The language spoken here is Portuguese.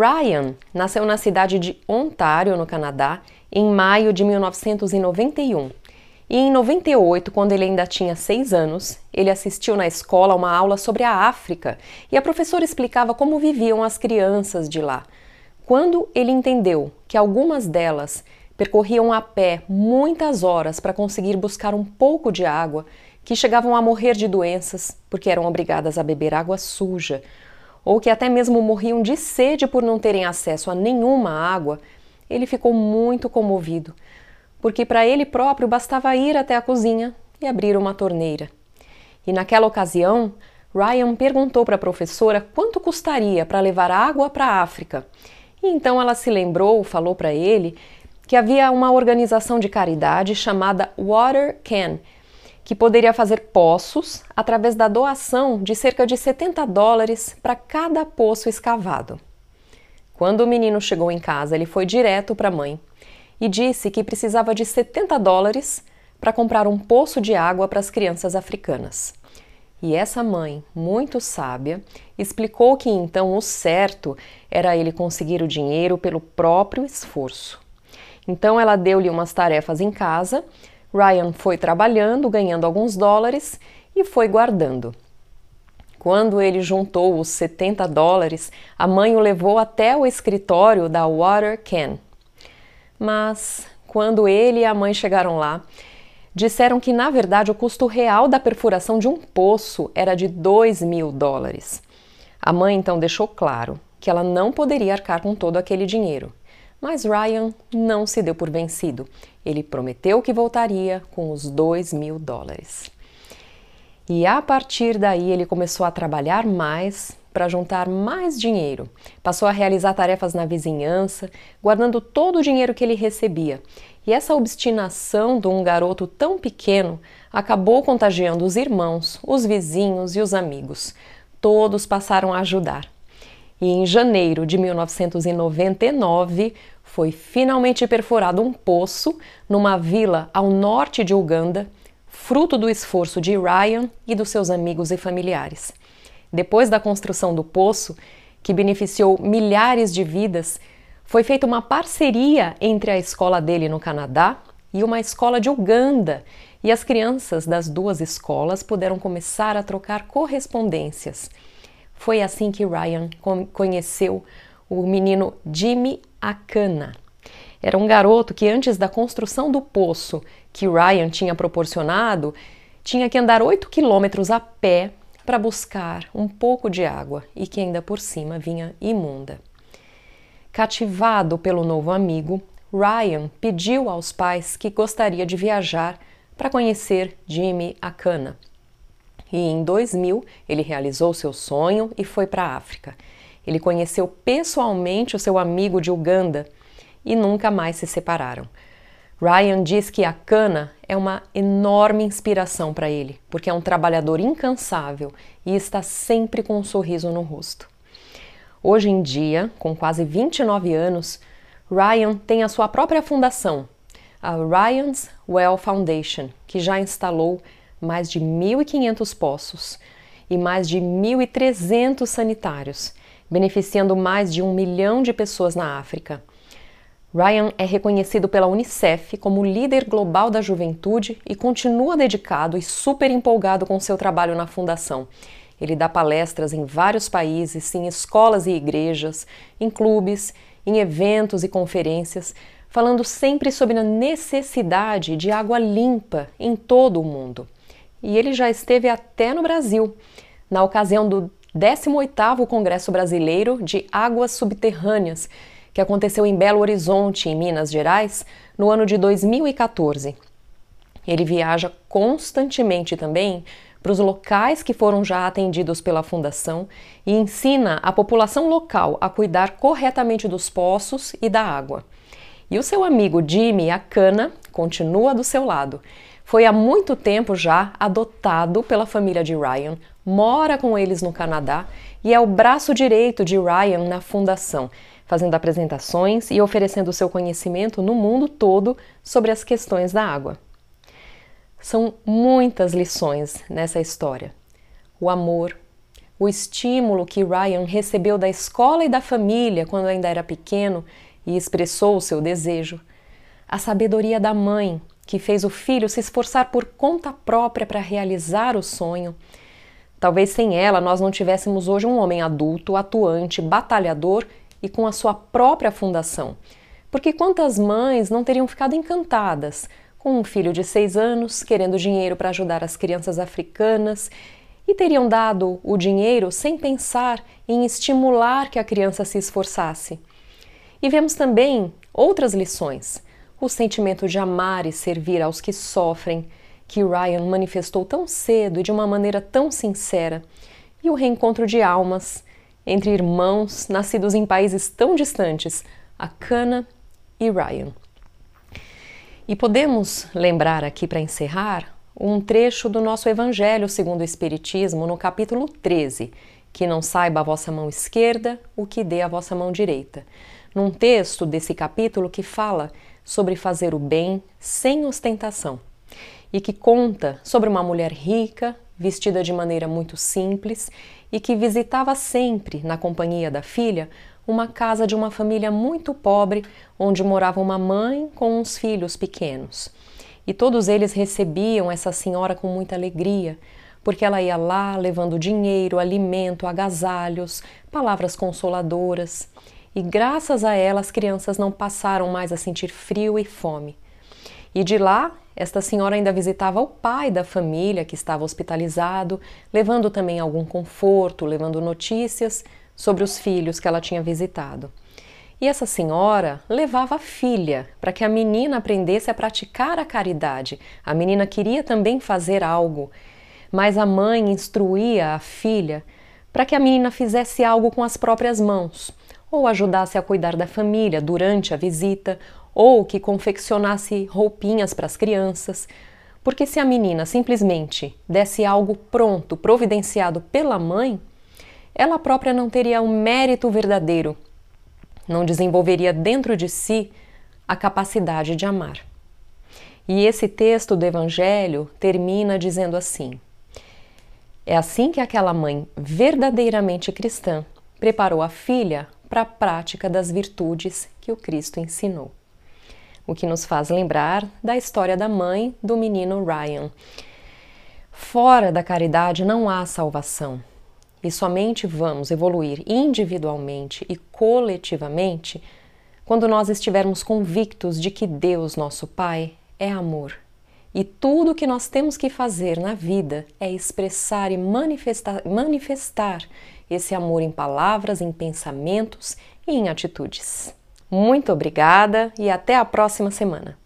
Ryan nasceu na cidade de Ontário, no Canadá, em maio de 1991. E em 98, quando ele ainda tinha seis anos, ele assistiu na escola uma aula sobre a África e a professora explicava como viviam as crianças de lá. Quando ele entendeu que algumas delas percorriam a pé muitas horas para conseguir buscar um pouco de água, que chegavam a morrer de doenças porque eram obrigadas a beber água suja, ou que até mesmo morriam de sede por não terem acesso a nenhuma água, ele ficou muito comovido, porque para ele próprio bastava ir até a cozinha e abrir uma torneira. E naquela ocasião, Ryan perguntou para a professora quanto custaria para levar água para a África. E então ela se lembrou, falou para ele, que havia uma organização de caridade chamada Water Can, que poderia fazer poços através da doação de cerca de 70 dólares para cada poço escavado. Quando o menino chegou em casa, ele foi direto para a mãe e disse que precisava de 70 dólares para comprar um poço de água para as crianças africanas. E essa mãe, muito sábia, explicou que então o certo era ele conseguir o dinheiro pelo próprio esforço. Então ela deu-lhe umas tarefas em casa, Ryan foi trabalhando, ganhando alguns dólares e foi guardando. Quando ele juntou os 70 dólares, a mãe o levou até o escritório da Water Can. Mas quando ele e a mãe chegaram lá, disseram que na verdade o custo real da perfuração de um poço era de 2 mil dólares. A mãe então deixou claro que ela não poderia arcar com todo aquele dinheiro. Mas Ryan não se deu por vencido. Ele prometeu que voltaria com os 2 mil dólares. E a partir daí ele começou a trabalhar mais para juntar mais dinheiro. Passou a realizar tarefas na vizinhança, guardando todo o dinheiro que ele recebia. E essa obstinação de um garoto tão pequeno acabou contagiando os irmãos, os vizinhos e os amigos. Todos passaram a ajudar. E em janeiro de 1999 foi finalmente perfurado um poço numa vila ao norte de Uganda fruto do esforço de Ryan e dos seus amigos e familiares. Depois da construção do poço, que beneficiou milhares de vidas, foi feita uma parceria entre a escola dele no Canadá e uma escola de Uganda, e as crianças das duas escolas puderam começar a trocar correspondências. Foi assim que Ryan conheceu o menino Jimmy Akana. Era um garoto que, antes da construção do poço que Ryan tinha proporcionado, tinha que andar 8 quilômetros a pé para buscar um pouco de água e que ainda por cima vinha imunda. Cativado pelo novo amigo, Ryan pediu aos pais que gostaria de viajar para conhecer Jimmy Akana. E em 2000 ele realizou seu sonho e foi para a África. Ele conheceu pessoalmente o seu amigo de Uganda e nunca mais se separaram. Ryan diz que a cana é uma enorme inspiração para ele, porque é um trabalhador incansável e está sempre com um sorriso no rosto. Hoje em dia, com quase 29 anos, Ryan tem a sua própria fundação, a Ryan's Well Foundation, que já instalou mais de 1.500 poços e mais de 1.300 sanitários, beneficiando mais de um milhão de pessoas na África. Ryan é reconhecido pela Unicef como líder global da juventude e continua dedicado e super empolgado com seu trabalho na fundação. Ele dá palestras em vários países, em escolas e igrejas, em clubes, em eventos e conferências, falando sempre sobre a necessidade de água limpa em todo o mundo. E ele já esteve até no Brasil, na ocasião do 18º Congresso Brasileiro de Águas Subterrâneas, que aconteceu em Belo Horizonte, em Minas Gerais, no ano de 2014. Ele viaja constantemente também para os locais que foram já atendidos pela Fundação e ensina a população local a cuidar corretamente dos poços e da água. E o seu amigo Jimmy Akana continua do seu lado. Foi há muito tempo já adotado pela família de Ryan, mora com eles no Canadá e é o braço direito de Ryan na fundação, fazendo apresentações e oferecendo seu conhecimento no mundo todo sobre as questões da água. São muitas lições nessa história: o amor, o estímulo que Ryan recebeu da escola e da família quando ainda era pequeno e expressou o seu desejo, a sabedoria da mãe que fez o filho se esforçar por conta própria para realizar o sonho. Talvez sem ela nós não tivéssemos hoje um homem adulto, atuante, batalhador e com a sua própria fundação. Porque quantas mães não teriam ficado encantadas com um filho de seis anos querendo dinheiro para ajudar as crianças africanas e teriam dado o dinheiro sem pensar em estimular que a criança se esforçasse. E vemos também outras lições o sentimento de amar e servir aos que sofrem, que Ryan manifestou tão cedo e de uma maneira tão sincera, e o reencontro de almas entre irmãos nascidos em países tão distantes, Akana e Ryan. E podemos lembrar aqui para encerrar um trecho do nosso Evangelho segundo o Espiritismo, no capítulo 13, que não saiba a vossa mão esquerda o que dê a vossa mão direita. Num texto desse capítulo que fala sobre fazer o bem sem ostentação e que conta sobre uma mulher rica, vestida de maneira muito simples e que visitava sempre, na companhia da filha, uma casa de uma família muito pobre onde morava uma mãe com uns filhos pequenos. E todos eles recebiam essa senhora com muita alegria, porque ela ia lá levando dinheiro, alimento, agasalhos, palavras consoladoras e graças a ela as crianças não passaram mais a sentir frio e fome. E de lá, esta senhora ainda visitava o pai da família que estava hospitalizado, levando também algum conforto, levando notícias sobre os filhos que ela tinha visitado. E essa senhora levava a filha para que a menina aprendesse a praticar a caridade. A menina queria também fazer algo, mas a mãe instruía a filha para que a menina fizesse algo com as próprias mãos ou ajudasse a cuidar da família durante a visita, ou que confeccionasse roupinhas para as crianças. Porque se a menina simplesmente desse algo pronto, providenciado pela mãe, ela própria não teria o um mérito verdadeiro, não desenvolveria dentro de si a capacidade de amar. E esse texto do Evangelho termina dizendo assim: É assim que aquela mãe verdadeiramente cristã preparou a filha para a prática das virtudes que o Cristo ensinou. O que nos faz lembrar da história da mãe do menino Ryan. Fora da caridade não há salvação, e somente vamos evoluir individualmente e coletivamente quando nós estivermos convictos de que Deus, nosso Pai, é amor. E tudo o que nós temos que fazer na vida é expressar e manifestar, manifestar esse amor em palavras, em pensamentos e em atitudes. Muito obrigada e até a próxima semana!